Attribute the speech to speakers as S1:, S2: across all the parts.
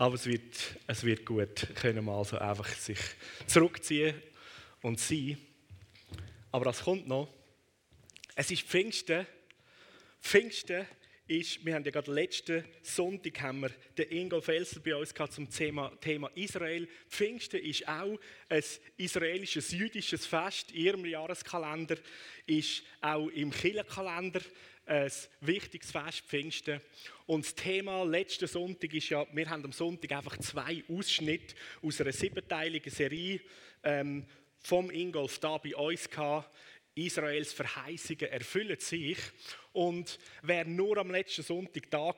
S1: Aber es wird, es wird gut, können wir also einfach sich zurückziehen und sein. Aber das kommt noch. Es ist Pfingsten. Pfingsten ist, wir haben ja gerade letzten Sonntag haben wir den Ingo Felser bei uns zum Thema, Thema Israel. Pfingsten ist auch ein israelisches, jüdisches Fest. In ihrem Jahreskalender ist auch im Kirchenkalender ein wichtiges Fest, Pfingsten. Und das Thema letzten Sonntag ist ja, wir haben am Sonntag einfach zwei Ausschnitte aus einer siebenteiligen Serie ähm, vom Ingolf da bei uns gehabt. Israels Verheißungen erfüllen sich. Und wer nur am letzten Sonntag da war,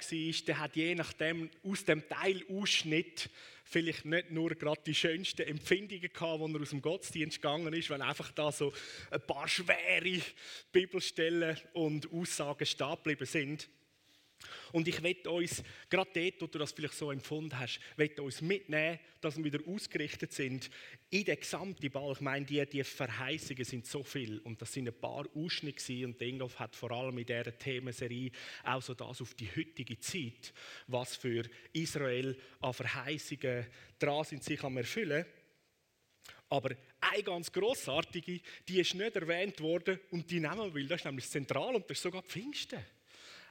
S1: der hat je nachdem aus dem Teilausschnitt vielleicht nicht nur gerade die schönsten Empfindungen gehabt, wo er aus dem Gottesdienst gegangen ist, weil einfach da so ein paar schwere Bibelstellen und Aussagen stehen geblieben sind. Und ich werde uns, gerade dort, wo du das vielleicht so empfunden hast, werde uns mitnehmen, dass wir wieder ausgerichtet sind in den gesamten Ball. Ich meine, die, die Verheißungen sind so viel und das sind ein paar Ausschnitte und Ingolf hat vor allem in dieser Themenserie auch so das auf die heutige Zeit, was für Israel an Verheißungen dran sind, sich am erfüllen. Aber eine ganz grossartige, die ist nicht erwähnt worden und die nehmen wir, das ist nämlich zentral und das ist sogar Pfingsten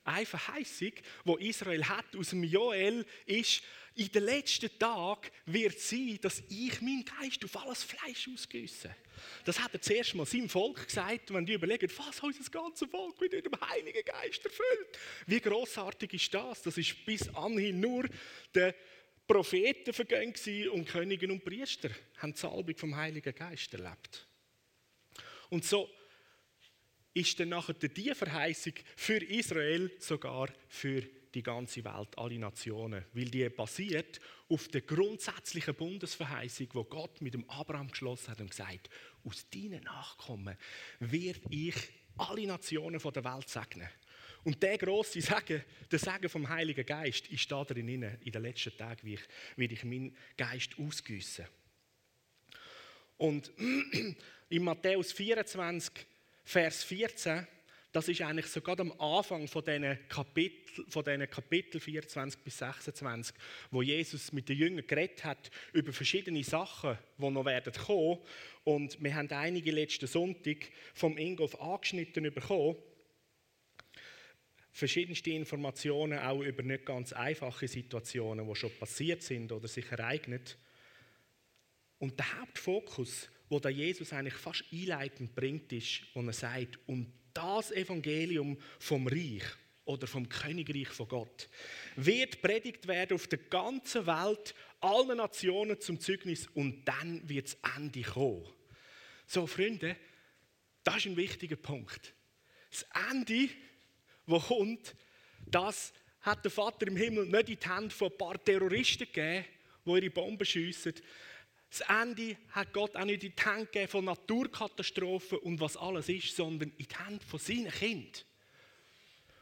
S1: eine Verheißung, wo Israel hat aus dem Joel, ist, in den letzten Tagen wird sein, dass ich meinen Geist auf alles Fleisch ausgüsse. Das hat er zuerst mal seinem Volk gesagt, wenn die überlegen, was unser ganzes Volk mit dem Heiligen Geist erfüllt. Wie großartig ist das? Das ist bis anhin nur der Propheten vergönnt und Könige und Priester haben die Salbung vom Heiligen Geist erlebt. Und so ist dann nachher die Verheißung für Israel sogar für die ganze Welt, alle Nationen, weil die basiert auf der grundsätzlichen Bundesverheißung, wo Gott mit dem Abraham geschlossen hat und gesagt, aus deinen Nachkommen werde ich alle Nationen der Welt segnen. Und der große Segen, der Segen vom Heiligen Geist, ist da drin in den letzten Tagen, wie ich, wie ich meinen Geist ausgüsse. Und in Matthäus 24 Vers 14, das ist eigentlich sogar am Anfang von diesen Kapitel, von diesen Kapitel 24 bis 26, wo Jesus mit den Jüngern geredet hat über verschiedene Sachen, die noch werden kommen. Und wir haben einige letzten Sonntag vom Ingolf angeschnitten bekommen. Verschiedenste Informationen auch über nicht ganz einfache Situationen, die schon passiert sind oder sich ereignet. Und der Hauptfokus wo da Jesus eigentlich fast einleitend bringt, ist, wo er sagt, und das Evangelium vom Reich oder vom Königreich von Gott wird predigt werden auf der ganzen Welt, allen Nationen zum Zeugnis und dann wird das Ende kommen. So, Freunde, das ist ein wichtiger Punkt. Das Ende, wo kommt, das hat der Vater im Himmel nicht in die Hände von ein paar Terroristen gegeben, die ihre Bomben schiessen, das Ende hat Gott auch nicht in die Hände gegeben von Naturkatastrophen und was alles ist, sondern in die Hände von seinen Kindern.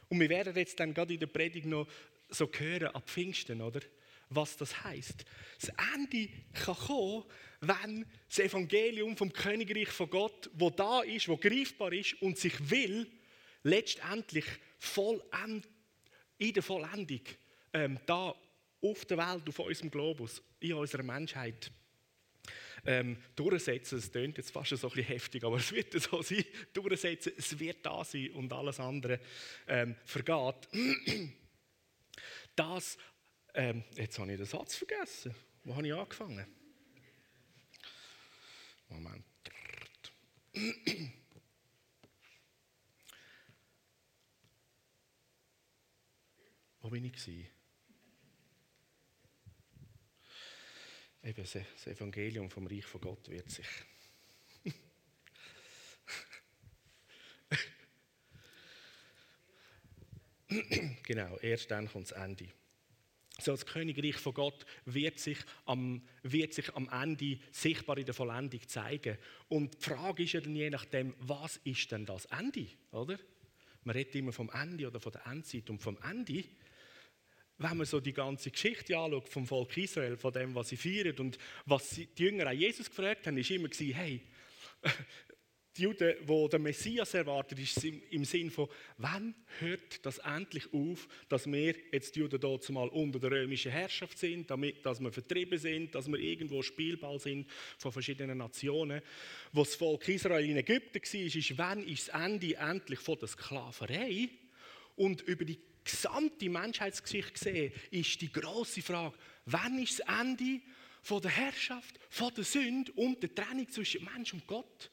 S1: Und wir werden jetzt dann gerade in der Predigt noch so hören, ab Pfingsten, oder? Was das heißt. Das Ende kann kommen, wenn das Evangelium vom Königreich von Gott, wo da ist, wo greifbar ist und sich will, letztendlich vollend, in der Vollendung ähm, da auf der Welt, auf unserem Globus, in unserer Menschheit ähm, durchsetzen. Es klingt jetzt fast so ein bisschen heftig, aber es wird so sein. Durchsetzen, es wird da sein und alles andere ähm, vergeht. Das, ähm, jetzt habe ich den Satz vergessen. Wo habe ich angefangen? Moment. Wo bin ich? Gewesen? Eben das Evangelium vom Reich von Gott wird sich. genau, erst dann kommt das Ende. So, das Königreich von Gott wird sich, am, wird sich am Ende sichtbar in der Vollendung zeigen. Und die Frage ist ja dann je nachdem, was ist denn das Ende? Oder? Man redet immer vom Ende oder von der Endzeit. Und vom Ende wenn man so die ganze Geschichte anschaut vom Volk Israel, von dem, was sie feiern und was die Jünger an Jesus gefragt haben, ist immer gewesen, hey, die Juden, die den Messias erwarten, ist im, Sinn von, wann hört das endlich auf, dass wir jetzt die Juden dort mal unter der römischen Herrschaft sind, damit, dass wir vertrieben sind, dass wir irgendwo Spielball sind von verschiedenen Nationen. Wo das Volk Israel in Ägypten war, ist, wann ist das Ende endlich von der Sklaverei? Und über die gesamte Menschheitsgeschichte gesehen, ist die große Frage, wann ist das Ende von der Herrschaft, von der Sünde und der Trennung zwischen Mensch und Gott?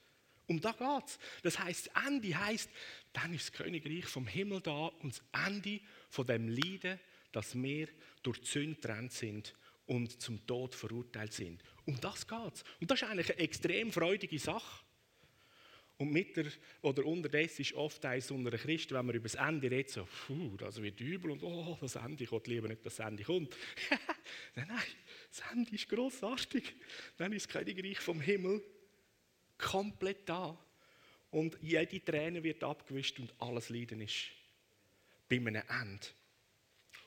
S1: Um da geht es. Das heißt, das Ende heißt, dann ist das Königreich vom Himmel da und das Ende von dem Leiden, dass wir durch die Sünde getrennt sind und zum Tod verurteilt sind. Um das geht es. Und das ist eigentlich eine extrem freudige Sache. Und mit der, oder unterdessen ist oft ein so einer Christen, wenn man über das Ende redet, so, puh, das wird übel und oh, das Ende, ich lieber nicht, dass das Ende kommt. nein, nein, das Ende ist grossartig. Dann ist das Königreich vom Himmel komplett da. Und jede Träne wird abgewischt und alles Leiden ist bei einem Ende.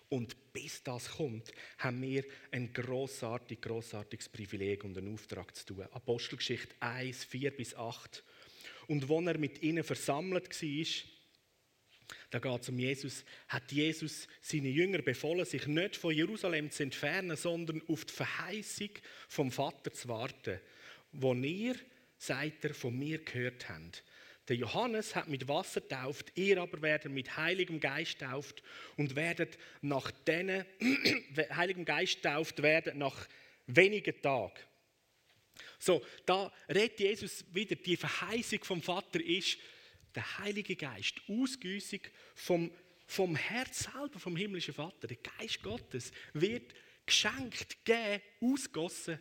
S1: Und bis das kommt, haben wir ein grossartig, grossartiges Privileg und einen Auftrag zu tun. Apostelgeschichte 1, 4 bis 8. Und wo er mit ihnen versammelt war, da geht es um Jesus, hat Jesus seine Jünger befohlen, sich nicht von Jerusalem zu entfernen, sondern auf die Verheißung vom Vater zu warten, wo ihr sagt er, von mir gehört habt. Der Johannes hat mit Wasser tauft, ihr aber werdet mit Heiligem Geist tauft und werdet nach denen, Heiligem Geist tauft werden nach wenigen Tagen. So, da redet Jesus wieder, die Verheißung vom Vater ist, der Heilige Geist, Ausgüssung vom, vom Herz selber, vom himmlischen Vater, der Geist Gottes, wird geschenkt, gegeben, ausgossen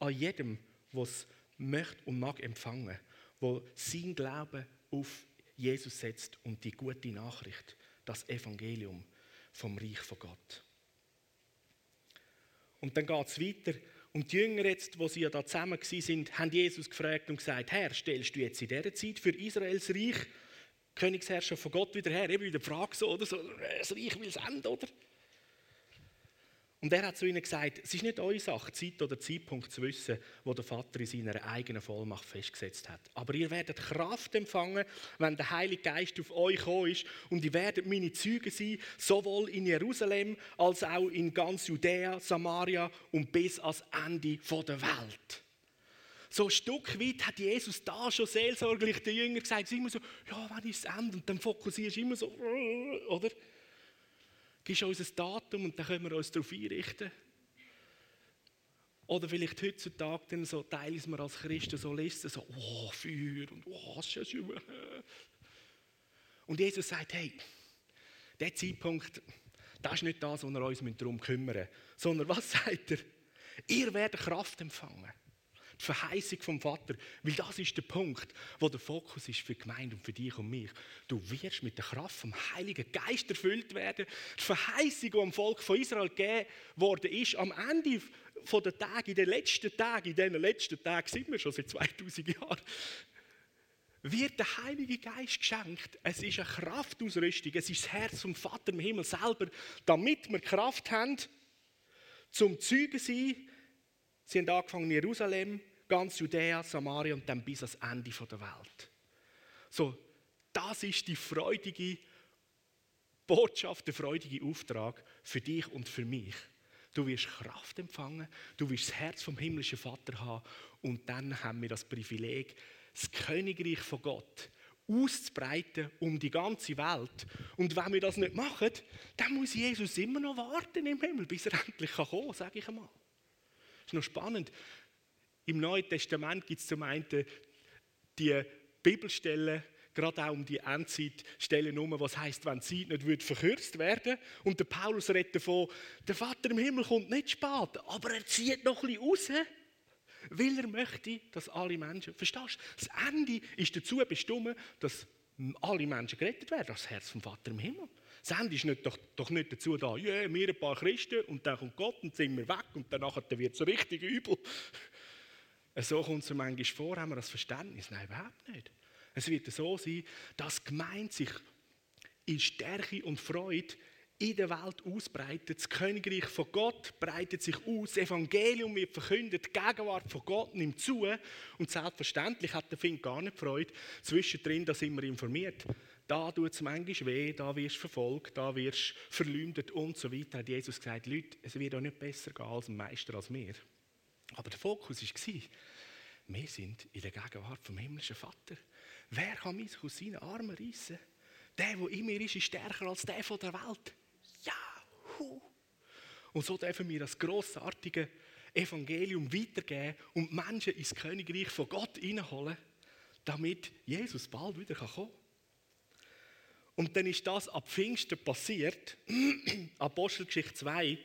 S1: an jedem, was möchte und mag empfangen, wo sein Glauben auf Jesus setzt und die gute Nachricht, das Evangelium vom Reich von Gott. Und dann geht es weiter. Und die Jünger jetzt, wo sie ja da zusammen sind, haben Jesus gefragt und gesagt, Herr, stellst du jetzt in dieser Zeit für Israels Reich Königsherrschaft von Gott wieder her? Eben wieder die Frage so, oder so, das Reich will es enden, oder? Und er hat zu ihnen gesagt, es ist nicht eure Sache, Zeit oder Zeitpunkt zu wissen, wo der Vater in seiner eigenen Vollmacht festgesetzt hat. Aber ihr werdet Kraft empfangen, wenn der Heilige Geist auf euch gekommen ist und ihr werdet meine Züge sein, sowohl in Jerusalem als auch in ganz Judäa, Samaria und bis ans Ende der Welt. So ein Stück weit hat Jesus da schon seelsorglich den Jüngern gesagt, es ist immer so, ja, wann ist das Ende? Und dann fokussierst du immer so, oder? Gibst uns ein Datum und dann können wir uns darauf einrichten. Oder vielleicht heutzutage dann so teilen wir als Christen so Listen, so, oh, Feuer und oh, schön. Und Jesus sagt, hey, der Zeitpunkt, das ist nicht das, wo wir uns darum kümmern müssen, sondern was sagt er? Ihr werdet Kraft empfangen die Verheißung vom Vater. Weil das ist der Punkt, wo der Fokus ist für die Gemeinde und für dich und mich. Du wirst mit der Kraft vom Heiligen Geist erfüllt werden. Die Verheißung, die am Volk von Israel gegeben worden ist, am Ende der Tage, in den letzten Tagen, in diesen letzten Tagen sind wir schon seit 2000 Jahren, wird der Heilige Geist geschenkt. Es ist eine Kraftausrüstung. Es ist das Herz vom Vater im Himmel selber, damit wir Kraft haben, zum Zeugen sein. Sie haben angefangen in Jerusalem, ganz Judäa, Samaria und dann bis ans Ende der Welt. So, das ist die freudige Botschaft, der freudige Auftrag für dich und für mich. Du wirst Kraft empfangen, du wirst das Herz vom himmlischen Vater haben und dann haben wir das Privileg, das Königreich von Gott auszubreiten um die ganze Welt. Und wenn wir das nicht machen, dann muss Jesus immer noch warten im Himmel, bis er endlich kommen kann, sage ich einmal. Das ist noch spannend. Im Neuen Testament gibt es zum einen die Bibelstellen, gerade auch um die Endzeitstellen herum, was heißt, wenn die Zeit nicht wird verkürzt werden Und der Paulus redet davon, der Vater im Himmel kommt nicht spät, aber er zieht noch ein bisschen raus, weil er möchte, dass alle Menschen, verstehst du, das Ende ist dazu bestimmt, dass alle Menschen gerettet werden, das Herz vom Vater im Himmel. Das Ende ist nicht, doch, doch nicht dazu da, ja, yeah, wir ein paar Christen und dann kommt Gott und sind wir weg und danach wird es so richtig übel. So kommt es manchmal vor, haben wir das Verständnis? Nein, überhaupt nicht. Es wird so sein, dass die Gemeinde sich in Stärke und Freude in der Welt ausbreitet. Das Königreich von Gott breitet sich aus. Das Evangelium wird verkündet. Die Gegenwart von Gott nimmt zu. Und selbstverständlich hat der Fink gar nicht Freude. Zwischendrin, da sind wir informiert. Da tut es manchmal weh, da wirst du verfolgt, da wirst du verleumdet und so weiter. Hat Jesus gesagt, Leute, es wird auch nicht besser gehen als ein Meister als mir. Aber der Fokus war, wir sind in der Gegenwart vom himmlischen Vater. Wer kann mich aus seinen Armen reissen? Der, der in mir ist, ist stärker als der von der Welt. Juhu! Und so dürfen wir das grossartige Evangelium weitergeben und Menschen ins Königreich von Gott hineinholen, damit Jesus bald wieder kommen kann. Und dann ist das ab Pfingsten passiert, Apostelgeschichte 2.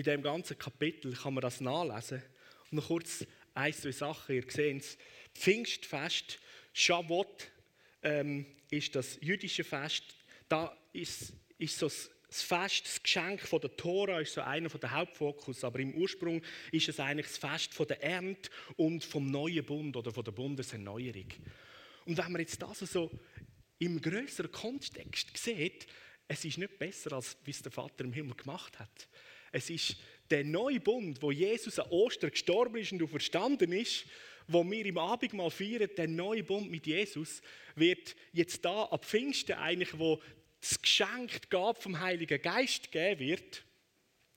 S1: In dem ganzen Kapitel kann man das nachlesen. Und noch kurz ein, zwei Sachen, ihr seht es. Pfingstfest, Shavuot ähm, ist das jüdische Fest. Da ist, ist so das Fest, das Geschenk von der Tora ist so einer der Hauptfokus, aber im Ursprung ist es eigentlich das Fest von der Ernte und vom neuen Bund oder von der Bundeserneuerung. Und wenn man jetzt das so im größeren Kontext sieht, es ist nicht besser, als wie es der Vater im Himmel gemacht hat. Es ist der neue Bund, wo Jesus an Ostern gestorben ist und verstanden ist, wo wir im Abendmahl feiern, der neue Bund mit Jesus, wird jetzt da ab Pfingsten eigentlich, wo das Geschenk, die vom Heiligen Geist geben wird,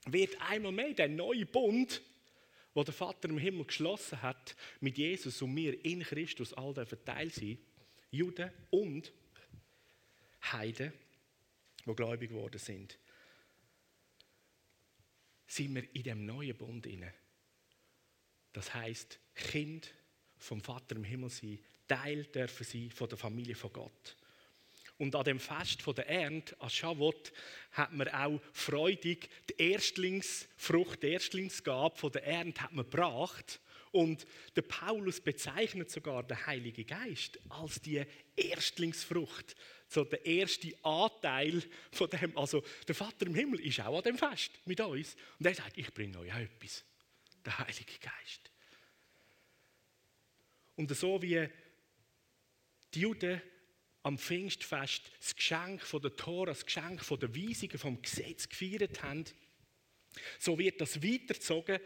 S1: wird einmal mehr der neue Bund, wo der Vater im Himmel geschlossen hat mit Jesus und wir in Christus all dürfen Teil sein, Juden und Heiden, die gläubig geworden sind, sind wir in dem neuen Bund inne. Das heißt, Kind vom Vater im Himmel sein, Teil dürfen sein von der Familie von Gott. Und an dem Fest von der Ernte, an Shavuot, hat man auch freudig die Erstlingsfrucht, die Erstlingsgabe von der Ernte hat man gebracht. Und der Paulus bezeichnet sogar den Heiligen Geist als die Erstlingsfrucht, so der erste Anteil von dem. Also der Vater im Himmel ist auch an dem Fest mit uns. Und er sagt, ich bringe euch auch etwas, der Heilige Geist. Und so wie die Juden am Pfingstfest das Geschenk von der Tora, das Geschenk von der Weisungen vom Gesetz gefeiert haben, so wird das weitergezogen,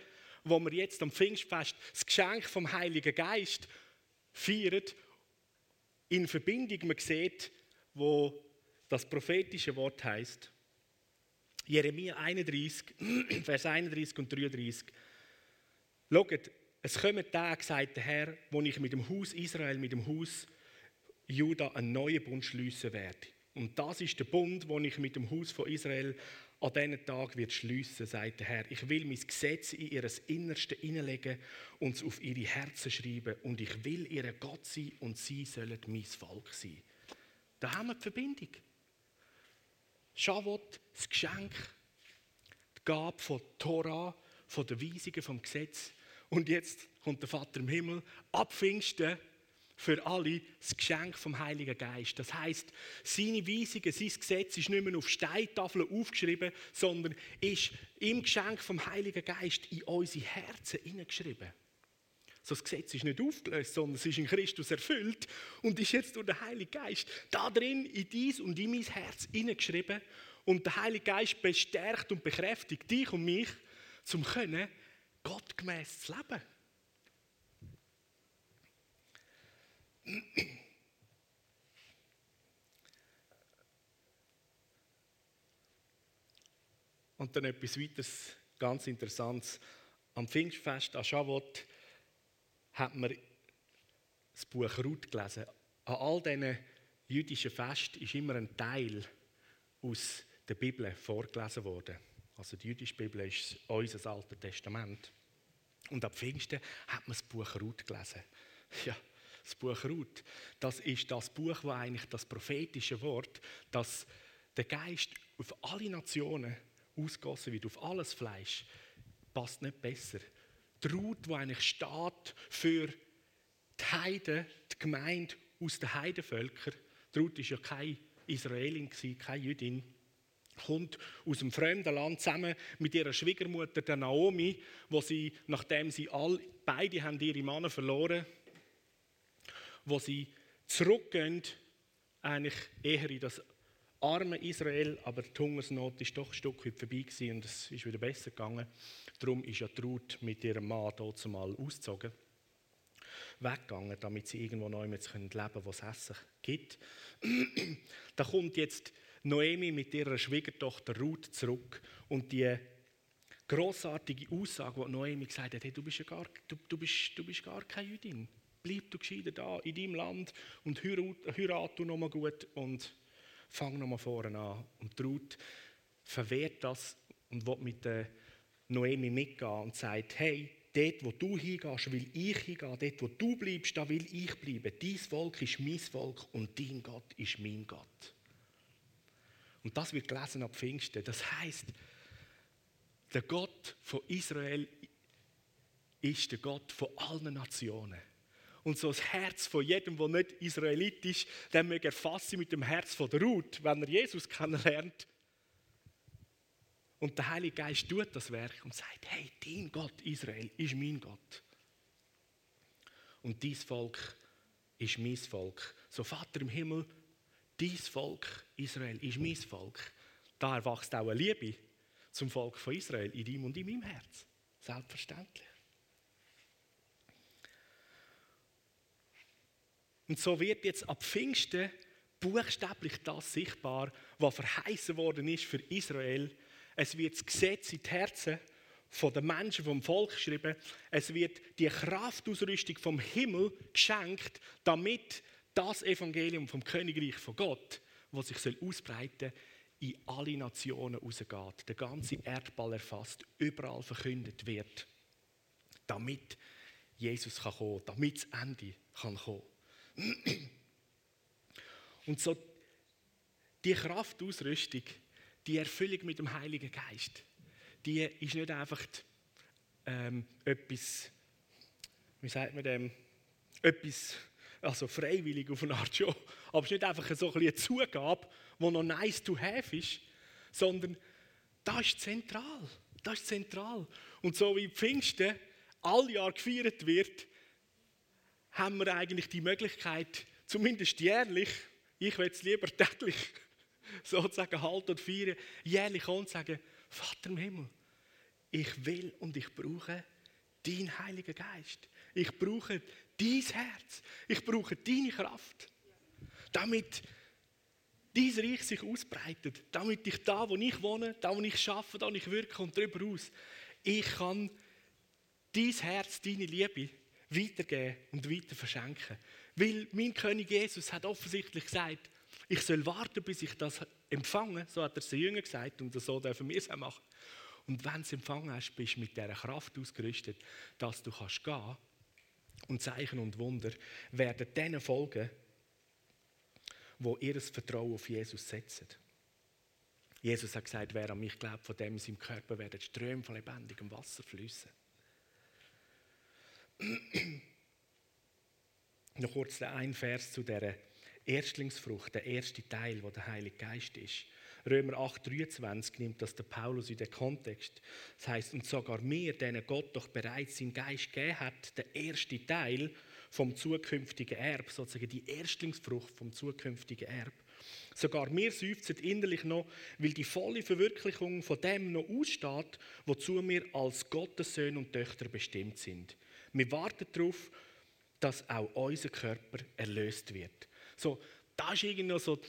S1: wo wir jetzt am Pfingstfest das Geschenk vom Heiligen Geist feiern, in Verbindung, man sieht, wo das prophetische Wort heißt. Jeremia 31, Vers 31 und 33. Schaut, es kommen Tage, sagt der Herr, wo ich mit dem Haus Israel, mit dem Haus Juda einen neuen Bund schließen werde. Und das ist der Bund, den ich mit dem Haus von Israel an diesen Tag wird schliessen, sagt der Herr. Ich will mein Gesetz in ihr Innerste hineinlegen und es auf ihre Herzen schreiben. Und ich will ihr Gott sein und sie sollen mein Volk sein. Da haben wir die Verbindung. Shavuot, das Geschenk, die Gabe von Torah, von den Weisungen vom Gesetz. Und jetzt kommt der Vater im Himmel, ab Pfingsten, für alle das Geschenk vom Heiligen Geist. Das heißt, seine Weisungen, sein Gesetz ist nicht mehr auf Steintafeln aufgeschrieben, sondern ist im Geschenk vom Heiligen Geist in unsere Herzen hineingeschrieben. Das Gesetz ist nicht aufgelöst, sondern es ist in Christus erfüllt und ist jetzt durch den Heiligen Geist da drin in dies und in mein Herz hineingeschrieben. Und der Heilige Geist bestärkt und bekräftigt dich und mich, zum können gottgemäß zu leben. Und dann etwas weiteres, ganz Interessantes. Am Pfingstfest, an Shavuot, hat man das Buch Ruth gelesen. An all diesen jüdischen Festen ist immer ein Teil aus der Bibel vorgelesen worden. Also die jüdische Bibel ist unser Altes Testament. Und ab Pfingsten hat man das Buch Ruth gelesen. Ja, das Buch Ruth, das ist das Buch, wo eigentlich das prophetische Wort, dass der Geist auf alle Nationen ausgossen wird, auf alles Fleisch, passt nicht besser. Die Ruth, die eigentlich steht für die Heiden, die Gemeinde aus den Heidenvölkern. Die Ruth war ja keine Israelin, keine Jüdin. Kommt aus einem fremden Land zusammen mit ihrer Schwiegermutter, der Naomi, wo sie, nachdem sie all, beide haben ihre Männer verloren wo sie zurückgehen, eigentlich eher in das arme Israel, aber die Hungersnot ist doch ein Stück weit vorbei und es ist wieder besser gegangen. Darum ist ja Ruth mit ihrem Mann dort zumal ausgezogen, weggegangen, damit sie irgendwo neu mit leben können, wo es Essen gibt. da kommt jetzt Noemi mit ihrer Schwiegertochter Ruth zurück und die großartige Aussage, die Noemi gesagt hat, hey, du bist ja gar, du, du bist, du bist gar keine Jüdin. Bleib du gescheiter da in deinem Land und heirat, heirat du nochmal gut und fang nochmal vorne an. Und Ruth verwehrt das und will mit der Noemi mitgehen und sagt, hey, dort, wo du hingehst, will ich hingehen. Dort, wo du bleibst, da will ich bleiben. Dein Volk ist mein Volk und dein Gott ist mein Gott. Und das wird gelesen ab Pfingsten. Das heißt, der Gott von Israel ist der Gott von allen Nationen. Und so das Herz von jedem, der nicht Israelit ist, der möge erfassen mit dem Herz von der Ruth, wenn er Jesus kennenlernt. Und der Heilige Geist tut das Werk und sagt, hey, dein Gott Israel ist mein Gott. Und dies Volk ist mein Volk. So Vater im Himmel, dies Volk Israel ist mein Volk. Da erwachst auch eine Liebe zum Volk von Israel in deinem und in meinem Herz. Selbstverständlich. Und so wird jetzt ab Pfingsten buchstäblich das sichtbar, was verheißen worden ist für Israel. Es wird das Gesetz in die Herzen der Menschen vom Volk geschrieben. Es wird die Kraftausrüstung vom Himmel geschenkt, damit das Evangelium vom Königreich von Gott, was sich ausbreiten soll, in alle Nationen rausgeht, der ganze Erdball erfasst, überall verkündet wird, damit Jesus kann kommen, damit das Ende kann kommen. Und so die Kraftausrüstung, die Erfüllung mit dem Heiligen Geist, die ist nicht einfach ähm, etwas, wie sagt man dem, etwas, also freiwillig auf eine Art schon, aber es ist nicht einfach so ein eine Zugabe, die noch nice to have ist, sondern das ist zentral. Das ist zentral. Und so wie Pfingsten all Jahr gefeiert wird, haben wir eigentlich die Möglichkeit, zumindest jährlich, ich will es lieber täglich, sozusagen halten und feiern, jährlich und sagen, Vater im Himmel, ich will und ich brauche deinen Heiligen Geist. Ich brauche dein Herz. Ich brauche deine Kraft. Damit dein Reich sich ausbreitet. Damit ich da, wo ich wohne, da, wo ich arbeite, da, wo ich wirke und darüber aus, ich kann dein Herz, deine Liebe weitergeben und weiter verschenken. Weil mein König Jesus hat offensichtlich gesagt, ich soll warten, bis ich das empfange. So hat er es den Jüngern gesagt und so dürfen wir es auch machen. Und wenn du es empfangen hast, bist du mit dieser Kraft ausgerüstet, dass du kannst gehen und Zeichen und Wunder werden denen folgen, wo ihr Vertrauen auf Jesus setzen. Jesus hat gesagt, wer an mich glaubt, von dem in seinem Körper werden Ströme von lebendigem Wasser fließen. Noch kurz ein Vers zu der Erstlingsfrucht, der erste Teil, wo der Heilige Geist ist. Römer 8,23 nimmt das der Paulus in den Kontext. Das heißt, und sogar mir, denen Gott doch bereits seinen Geist gegeben hat, der erste Teil vom zukünftigen Erb, sozusagen die Erstlingsfrucht vom zukünftigen Erb. Sogar mir seufzen innerlich noch, weil die volle Verwirklichung von dem noch aussteht, wozu wir als Gottes Söhne und Töchter bestimmt sind. Wir warten darauf, dass auch unser Körper erlöst wird. So, das ist irgendwie noch so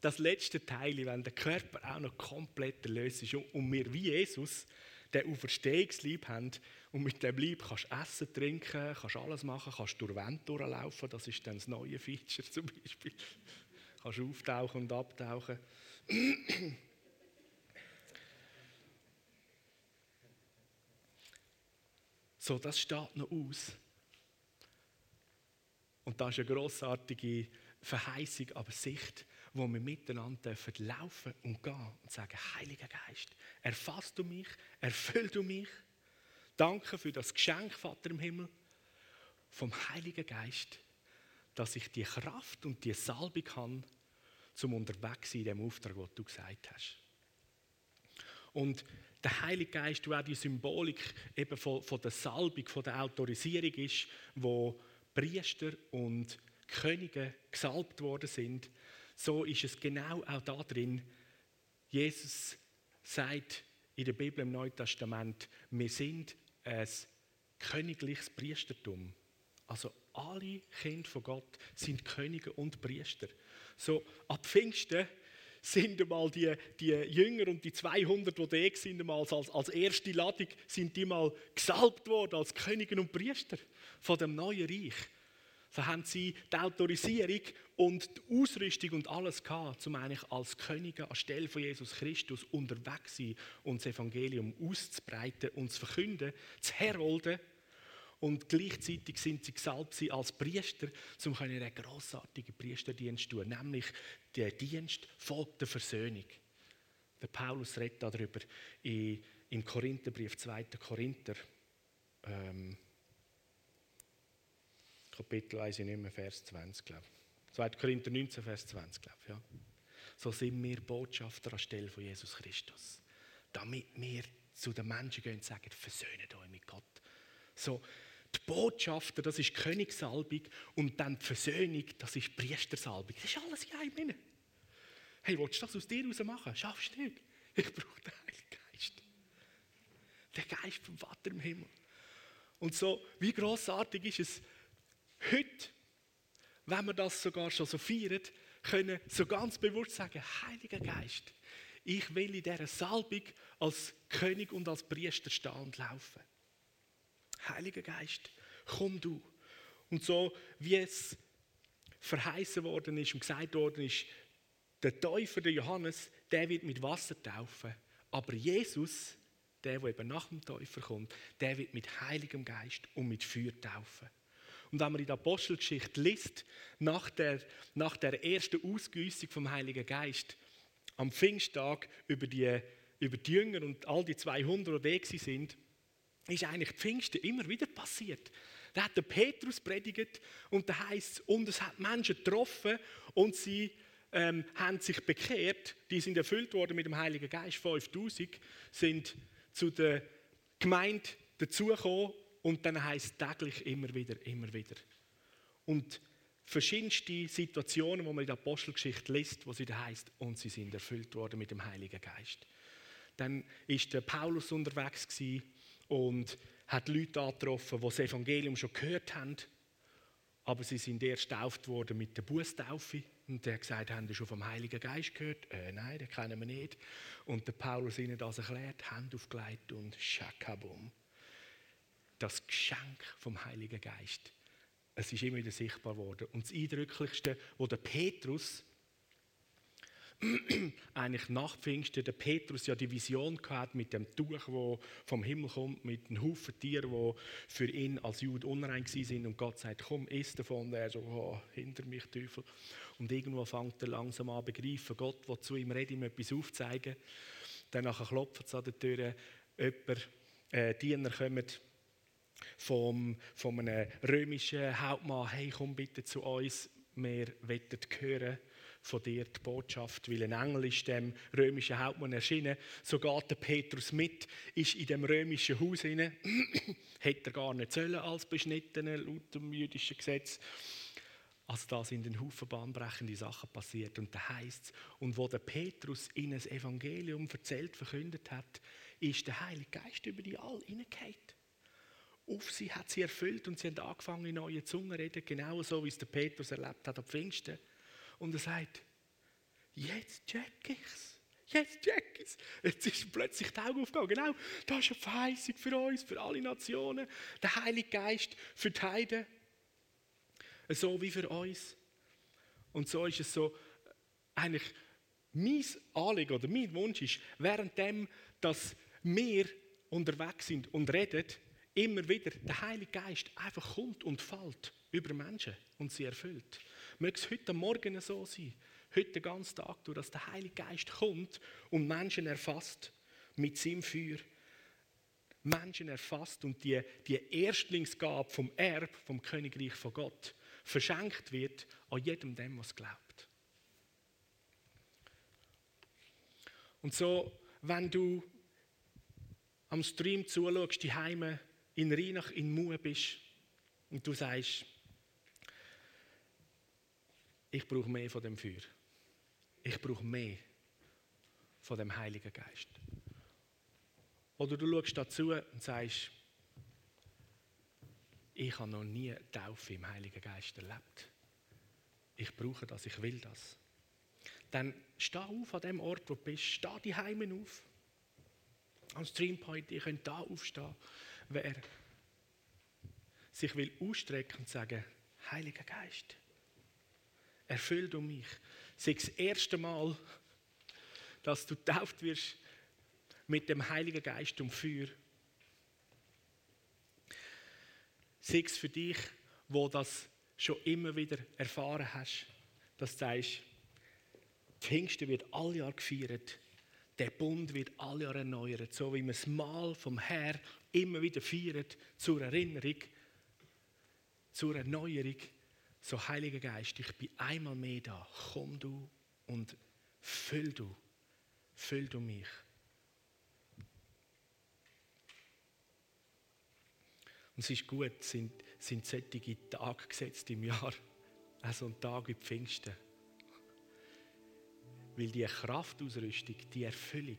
S1: das letzte Teil, wenn der Körper auch noch komplett erlöst ist und wir wie Jesus den Auferstehungslieb haben und mit dem Lieb kannst du essen, trinken, kannst alles machen, kannst durch Wände durchlaufen, das ist dann das neue Feature zum Beispiel. kannst auftauchen und abtauchen. So, das steht noch aus. Und das ist eine grossartige Verheißung, aber Sicht, wo wir miteinander dürfen laufen und gehen und sagen, Heiliger Geist, erfasst du mich, erfüll du mich. Danke für das Geschenk, Vater im Himmel, vom Heiligen Geist, dass ich die Kraft und die Salbung habe, zum unterwegs in dem Auftrag, den du gesagt hast. Und der Heilige Geist, der auch die Symbolik eben von, von der Salbung, von der Autorisierung ist, wo Priester und Könige gesalbt worden sind, so ist es genau auch da drin. Jesus sagt in der Bibel im Neuen Testament, wir sind ein königliches Priestertum. Also alle Kinder von Gott sind Könige und Priester. So ab Pfingsten sind einmal die, die Jünger und die 200, die da sind, einmal als, als erste Ladung, sind die mal gesalbt worden als Könige und Priester von dem neuen Reich. So haben sie die Autorisierung und die Ausrüstung und alles gehabt, um eigentlich als Könige anstelle von Jesus Christus unterwegs zu sein und das Evangelium auszubreiten und zu verkünden, zu herolden. Und gleichzeitig sind sie gesalbt als Priester, um einen grossartigen Priesterdienst zu tun, nämlich den Dienst von der Versöhnung. Der Paulus redet darüber im Korintherbrief, 2. Korinther. Ähm, Kapitel, weiß ich nicht mehr, Vers 20, glaube ich. 2. Korinther 19, Vers 20, glaube ich. Ja. So sind wir Botschafter anstelle von Jesus Christus. Damit wir zu den Menschen gehen und sagen, versöhnt euch mit Gott. So, die Botschafter, das ist Königssalbung und dann die Versöhnung, das ist Priestersalbung. Das ist alles in einem. Hey, willst du das aus dir heraus machen? Schaffst du nicht. Ich brauche den Heiligen Geist. Der Geist vom Vater im Himmel. Und so, wie großartig ist es, heute, wenn wir das sogar schon so feiern, können so ganz bewusst sagen, Heiliger Geist, ich will in dieser Salbung als König und als Priester stehen und laufen. Heiliger Geist, komm du. Und so wie es verheißen worden ist und gesagt worden ist, der Täufer, der Johannes, der wird mit Wasser taufen. Aber Jesus, der, der eben nach dem Täufer kommt, der wird mit Heiligem Geist und mit Feuer taufen. Und wenn man in der Apostelgeschichte liest, nach der, nach der ersten Ausgüssung vom Heiligen Geist, am Pfingsttag über die, über die Jünger und all die 200, die da sind, ist eigentlich Pfingsten immer wieder passiert. Da hat der Petrus predigt und da heißt und es hat Menschen getroffen und sie ähm, haben sich bekehrt. Die sind erfüllt worden mit dem Heiligen Geist. 5000 sind zu der Gemeinde dazugekommen und dann heißt täglich immer wieder, immer wieder. Und verschiedenste Situationen, wo man in der Apostelgeschichte liest, wo sie da heißt, und sie sind erfüllt worden mit dem Heiligen Geist. Dann ist der Paulus unterwegs und hat Leute angetroffen, die das Evangelium schon gehört haben, aber sie sind erst getauft worden mit der Bußtaufe. Und der gesagt, haben Sie schon vom Heiligen Geist gehört? Äh, nein, den kennen wir nicht. Und der Paulus ihnen das erklärt, Hand aufgelegt und Schakabum das Geschenk vom Heiligen Geist. Es ist immer wieder sichtbar worden. Und das Eindrücklichste, wo der Petrus eigentlich nach Pfingsten, der Petrus ja die Vision gehabt mit dem Tuch, wo vom Himmel kommt, mit einem Haufen Tieren, wo für ihn als Jude unrein sind und Gott sagt, komm, iss davon. Und er so, oh, hinter mich Teufel. Und irgendwo fängt er langsam an zu begreifen, Gott will zu ihm reden, ihm etwas aufzeigen. Dann klopft es an der Tür, jemand, äh, Diener kommen, vom, von einem römischen Hauptmann, hey, komm bitte zu uns, wir wollen hören von dir die Botschaft, weil ein Engel ist dem römischen Hauptmann erschienen. So geht der Petrus mit, ist in dem römischen Haus hinein, hätte er gar nicht sollen als Beschnittener laut dem jüdischen Gesetz. Also da sind ein Haufen bahnbrechende Sachen passiert und da heißt und wo der Petrus ihnen das Evangelium erzählt, verkündet hat, ist der Heilige Geist über die all hineingehauen auf sie hat sie erfüllt und sie haben angefangen in neue Zungen zu reden, genau so wie es der Petrus erlebt hat am Pfingsten. Und er sagt, jetzt check ich's. Jetzt check ich's. Jetzt ist plötzlich die Augen aufgegangen. Genau, da ist eine Verheißung für uns, für alle Nationen. Der Heilige Geist für die Heiden. So wie für uns. Und so ist es so, eigentlich mein Anliegen oder mein Wunsch ist, währenddem, dass wir unterwegs sind und reden, immer wieder der Heilige Geist einfach kommt und fällt über Menschen und sie erfüllt. Möge es heute Morgen so sein, heute den ganzen Tag durch, dass der Heilige Geist kommt und Menschen erfasst mit seinem Feuer. Menschen erfasst und die, die Erstlingsgabe vom Erb, vom Königreich von Gott, verschenkt wird an jedem dem, was glaubt. Und so, wenn du am Stream zuschaust, die Heime in Rheinach in Mue bist und du sagst, ich brauche mehr von dem Feuer. ich brauche mehr von dem Heiligen Geist. Oder du schaust dazu und sagst, ich habe noch nie Taufe im Heiligen Geist erlebt. Ich brauche das, ich will das. Dann steh auf an dem Ort, wo du bist, steh die Heimen auf. Am Streampoint, ihr könnt da aufstehen. Wer sich will ausstrecken und sagen, Heiliger Geist, erfüll du mich. Sei das erste Mal, dass du tauft wirst mit dem Heiligen Geist und Feuer. Sei es für dich, wo das schon immer wieder erfahren hast, dass du sagst, Pfingsten wird alle Jahr gefeiert, der Bund wird alle Jahre erneuert, so wie man das Mal vom Herr immer wieder feiert, zur Erinnerung, zur Erneuerung. So, Heiliger Geist, ich bin einmal mehr da. Komm du und füll du, füll du mich. Und es ist gut, sind, sind solche Tage gesetzt im Jahr, also ein Tag wie Pfingsten. Weil die Kraftausrüstung, die Erfüllung,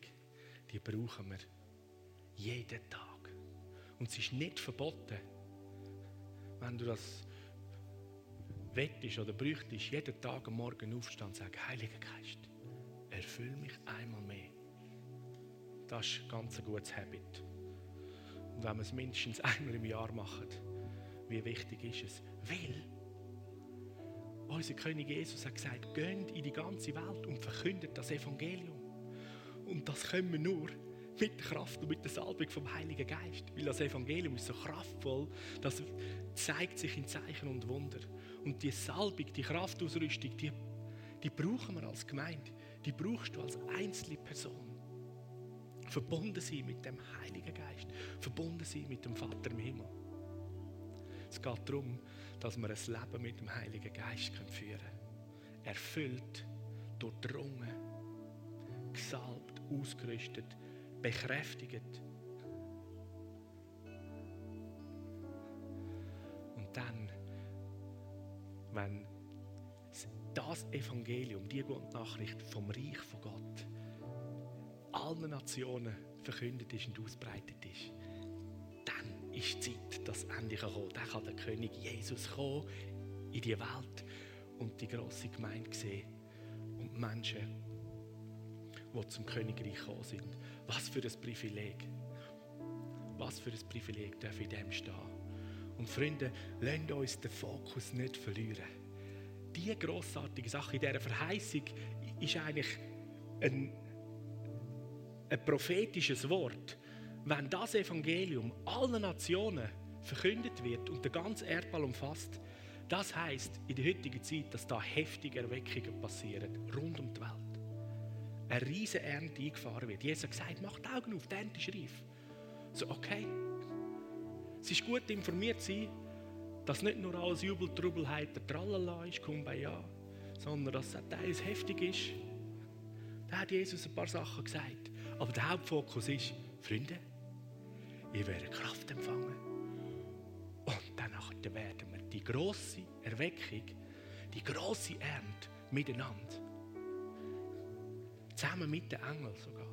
S1: die brauchen wir jeden Tag. Und es ist nicht verboten, wenn du das wettest oder bräuchtest, jeden Tag am Morgen aufstehen und sagen, Heiliger Geist, erfüll mich einmal mehr. Das ist ganz ein gutes Habit. Und wenn wir es mindestens einmal im Jahr machen, wie wichtig ist es? Weil unser König Jesus hat gesagt, geht in die ganze Welt und verkündet das Evangelium. Und das können wir nur mit der Kraft und mit der Salbung vom Heiligen Geist. Weil das Evangelium ist so kraftvoll, dass es zeigt sich in Zeichen und Wunder. Und die Salbung, die Kraftausrüstung, die, die brauchen wir als Gemeinde. Die brauchst du als einzelne Person. Verbunden sein mit dem Heiligen Geist. Verbunden sein mit dem Vater im Himmel. Es geht darum, dass wir ein Leben mit dem Heiligen Geist führen können. Erfüllt, durchdrungen, gesalbt, ausgerüstet, bekräftigt. Und dann, wenn das Evangelium, die gute Nachricht vom Reich von Gott, allen Nationen verkündet ist und ausbreitet ist, dann ist die Zeit, dass endlich kommen. Dann kann der König Jesus kommen in die Welt und die große Gemeinde sehen und die Menschen, die zum Königreich gekommen sind. Was für ein Privileg. Was für ein Privileg darf in dem stehen. Und Freunde, lasst uns den Fokus nicht verlieren. Diese grossartige Sache in dieser Verheißung ist eigentlich ein ein prophetisches Wort, wenn das Evangelium allen Nationen verkündet wird und der ganze Erdball umfasst, das heißt in der heutigen Zeit, dass da heftige Erweckungen passieren rund um die Welt. Eine riesige Ernte eingefahren wird. Jesus hat gesagt, mach die Augen auf, die Ernte ist reif. So, okay. Es ist gut informiert sein, dass nicht nur alles Jubel, Trubel, Heiter, Tralala ist, Kumbaya, sondern dass es teils heftig ist. Da hat Jesus ein paar Sachen gesagt. Aber der Hauptfokus ist, Freunde, ihr werdet Kraft empfangen. Und danach werden wir die große Erweckung, die große Ernte miteinander, zusammen mit den Engeln sogar,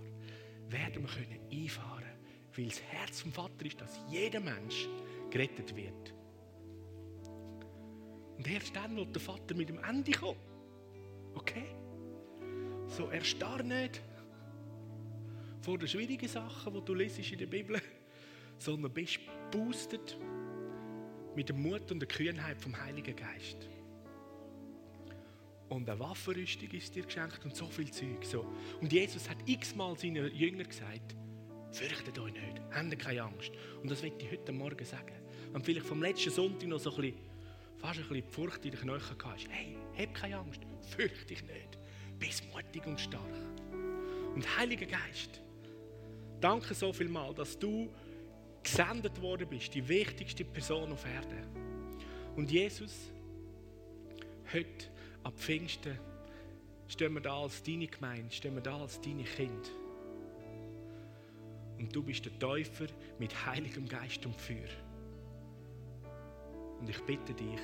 S1: werden wir können einfahren weil das Herz vom Vater ist, dass jeder Mensch gerettet wird. Und erst dann wird der Vater mit dem Ende kommen. Okay? So erstarr nicht vor den schwierigen Sachen, die du lesest in der Bibel, sondern bist boostet mit dem Mut und der Kühnheit vom Heiligen Geist. Und eine Waffenrüstung ist dir geschenkt und so viel Zeug. So. Und Jesus hat x-mal seinen Jüngern gesagt, fürchtet euch nicht, habt keine Angst. Und das möchte ich heute Morgen sagen. Und vielleicht vom letzten Sonntag noch so ein bisschen, fast ein bisschen die Furcht in den Knöcheln gehabt hey, hab keine Angst, fürchte dich nicht, bist mutig und stark. Und Heiliger Geist, Danke so viel mal, dass du gesendet worden bist, die wichtigste Person auf Erden. Und Jesus, heute ab Pfingsten, stehen wir da als deine Gemeinde, stehen wir da als deine Kind. Und du bist der Täufer mit Heiligem Geist und Feuer. Und ich bitte dich,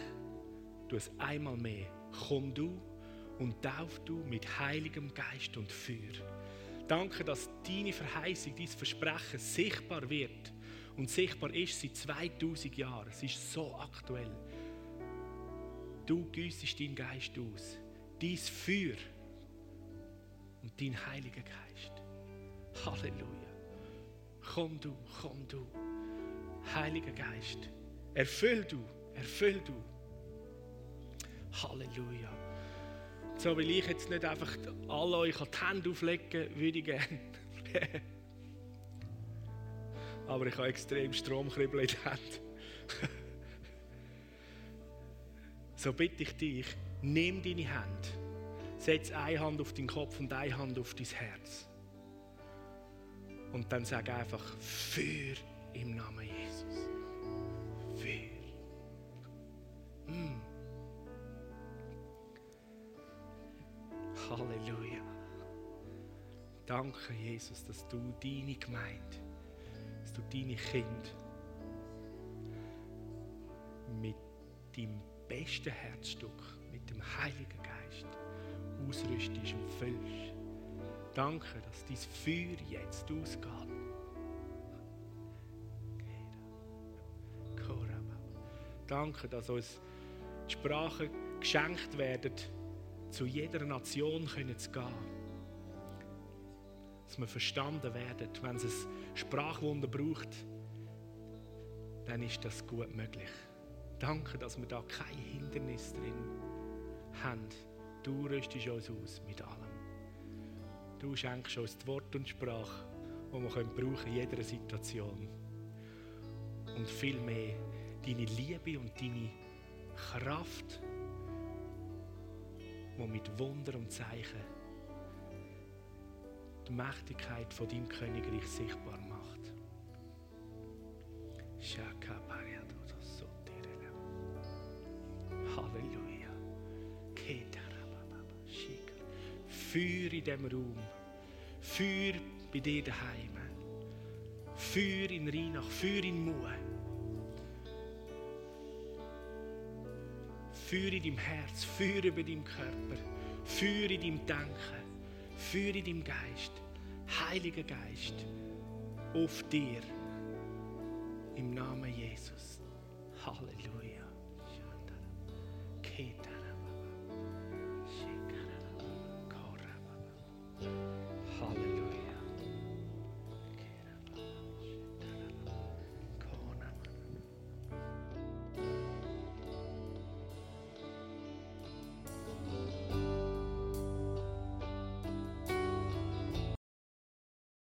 S1: du es einmal mehr, komm du und tauf du mit Heiligem Geist und Feuer. Danke, dass deine Verheißung, dein Versprechen sichtbar wird und sichtbar ist seit 2000 Jahren. Es ist so aktuell. Du güssest deinen Geist aus, dein Feuer und dein Heiliger Geist. Halleluja. Komm du, komm du. Heiliger Geist, erfüll du, erfüll du. Halleluja. So will ich jetzt nicht einfach alle euch an die Hände auflegen, würde ich gerne. Aber ich habe extrem Stromkribbel in der Hand. so bitte ich dich, nimm deine Hand, setz eine Hand auf den Kopf und eine Hand auf dein Herz. Und dann sag einfach, für im Namen Jesus. Für. Mm. Halleluja. Danke, Jesus, dass du deine Gemeinde, dass du deine Kinder mit deinem besten Herzstück, mit dem Heiligen Geist ausrüstest und füllst. Danke, dass dein Feuer jetzt ausgeht. Danke, dass uns die Sprachen geschenkt werden, zu jeder Nation zu gehen. Dass wir verstanden werden, wenn es ein Sprachwunder braucht, dann ist das gut möglich. Danke, dass wir da kein Hindernis drin haben. Du rüstest uns aus mit allem. Du schenkst uns das Wort und Sprache, die wir brauchen können in jeder Situation. Und viel mehr deine Liebe und deine Kraft wo mit Wunder und Zeichen die Mächtigkeit von deinem Königreich sichtbar macht. Halleluja. Feuer in diesem Raum. Feuer bei dir daheim. Feuer in Rheinach. Feuer in Mue. Feuer in deinem Herz, Feuer über deinem Körper, Feuer in deinem Denken, Feuer in deinem Geist. Heiliger Geist, auf dir. Im Namen Jesus. Halleluja. paid